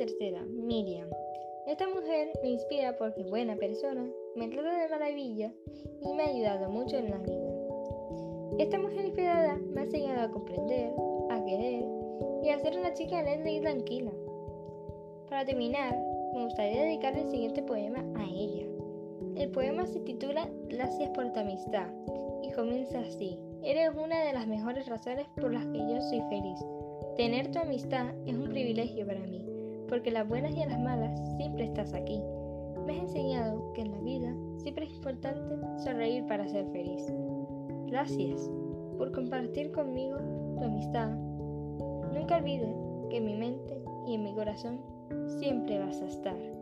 tercera, Miriam. Esta mujer me inspira porque es buena persona, me trata de maravilla y me ha ayudado mucho en la vida. Esta mujer inspirada me ha enseñado a comprender, a querer y a ser una chica alegre y tranquila. Para terminar, me gustaría dedicar el siguiente poema a ella. El poema se titula Gracias por tu amistad y comienza así. Eres una de las mejores razones por las que yo soy feliz. Tener tu amistad es un privilegio para mí porque las buenas y las malas siempre estás aquí. Me has enseñado que en la vida siempre es importante sonreír para ser feliz. Gracias por compartir conmigo tu amistad. Nunca olvides que en mi mente y en mi corazón siempre vas a estar.